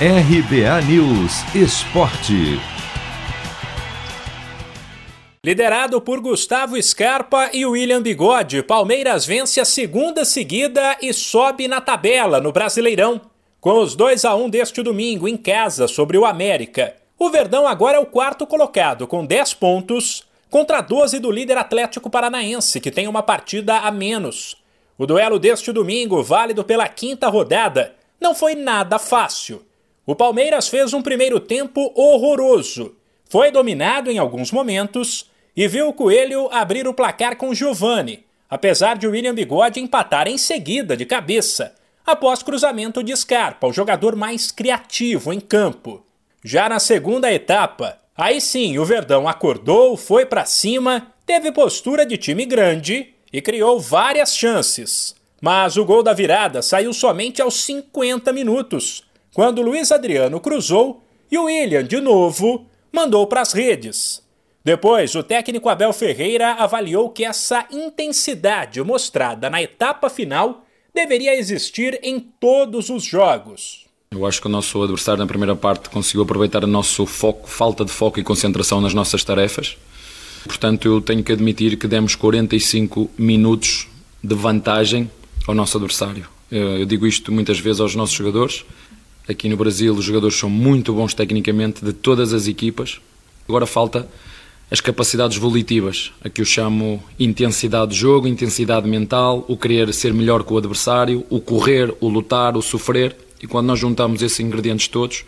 RBA News Esporte. Liderado por Gustavo Scarpa e William Bigode, Palmeiras vence a segunda seguida e sobe na tabela no Brasileirão. Com os 2 a 1 deste domingo em casa sobre o América, o Verdão agora é o quarto colocado com 10 pontos contra 12 do líder Atlético Paranaense, que tem uma partida a menos. O duelo deste domingo, válido pela quinta rodada, não foi nada fácil. O Palmeiras fez um primeiro tempo horroroso. Foi dominado em alguns momentos e viu o Coelho abrir o placar com Giovani, apesar de William Bigode empatar em seguida de cabeça, após cruzamento de Scarpa, o jogador mais criativo em campo. Já na segunda etapa, aí sim o Verdão acordou, foi para cima, teve postura de time grande e criou várias chances. Mas o gol da virada saiu somente aos 50 minutos quando Luiz Adriano cruzou e o William, de novo, mandou para as redes. Depois, o técnico Abel Ferreira avaliou que essa intensidade mostrada na etapa final deveria existir em todos os jogos. Eu acho que o nosso adversário na primeira parte conseguiu aproveitar o nosso foco, falta de foco e concentração nas nossas tarefas. Portanto, eu tenho que admitir que demos 45 minutos de vantagem ao nosso adversário. Eu digo isto muitas vezes aos nossos jogadores Aqui no Brasil os jogadores são muito bons tecnicamente de todas as equipas. Agora falta as capacidades volitivas, a que eu chamo intensidade de jogo, intensidade mental, o querer ser melhor que o adversário, o correr, o lutar, o sofrer. E quando nós juntamos esses ingredientes todos,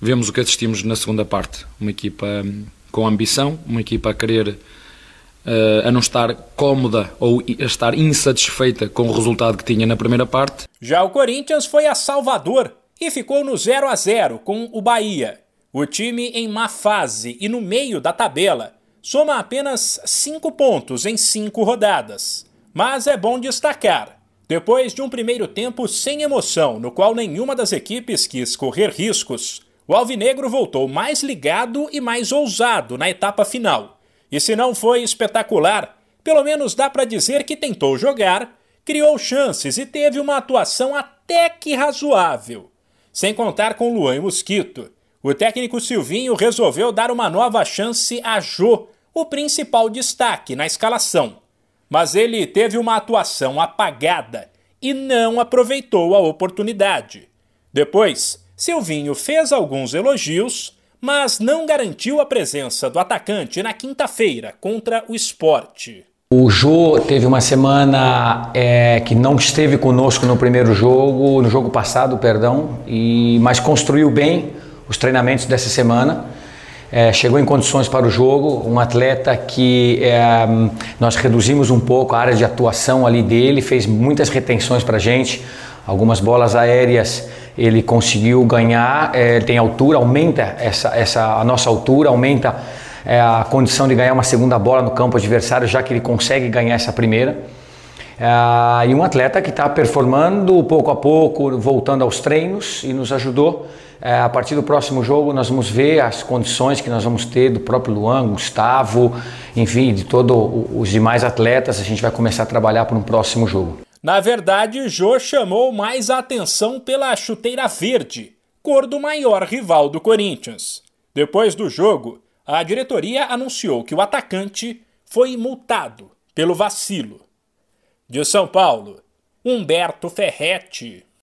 vemos o que assistimos na segunda parte. Uma equipa hum, com ambição, uma equipa a querer uh, a não estar cómoda ou a estar insatisfeita com o resultado que tinha na primeira parte. Já o Corinthians foi a Salvador e ficou no 0 a 0 com o Bahia. O time em má fase e no meio da tabela soma apenas 5 pontos em 5 rodadas. Mas é bom destacar: depois de um primeiro tempo sem emoção, no qual nenhuma das equipes quis correr riscos, o Alvinegro voltou mais ligado e mais ousado na etapa final. E se não foi espetacular, pelo menos dá para dizer que tentou jogar, criou chances e teve uma atuação até que razoável. Sem contar com Luan e Mosquito, o técnico Silvinho resolveu dar uma nova chance a Jô, o principal destaque na escalação. Mas ele teve uma atuação apagada e não aproveitou a oportunidade. Depois, Silvinho fez alguns elogios, mas não garantiu a presença do atacante na quinta-feira contra o esporte. O Jô teve uma semana é, que não esteve conosco no primeiro jogo, no jogo passado, perdão, e mas construiu bem os treinamentos dessa semana. É, chegou em condições para o jogo, um atleta que é, nós reduzimos um pouco a área de atuação ali dele, fez muitas retenções para a gente, algumas bolas aéreas ele conseguiu ganhar, é, tem altura, aumenta essa, essa a nossa altura, aumenta é, a condição de ganhar uma segunda bola no campo adversário, já que ele consegue ganhar essa primeira. É, e um atleta que está performando pouco a pouco, voltando aos treinos e nos ajudou. É, a partir do próximo jogo, nós vamos ver as condições que nós vamos ter do próprio Luan, Gustavo, enfim, de todos os demais atletas. A gente vai começar a trabalhar para um próximo jogo. Na verdade, Jô chamou mais a atenção pela chuteira verde, cor do maior rival do Corinthians. Depois do jogo, a diretoria anunciou que o atacante foi multado pelo vacilo. De São Paulo, Humberto Ferretti.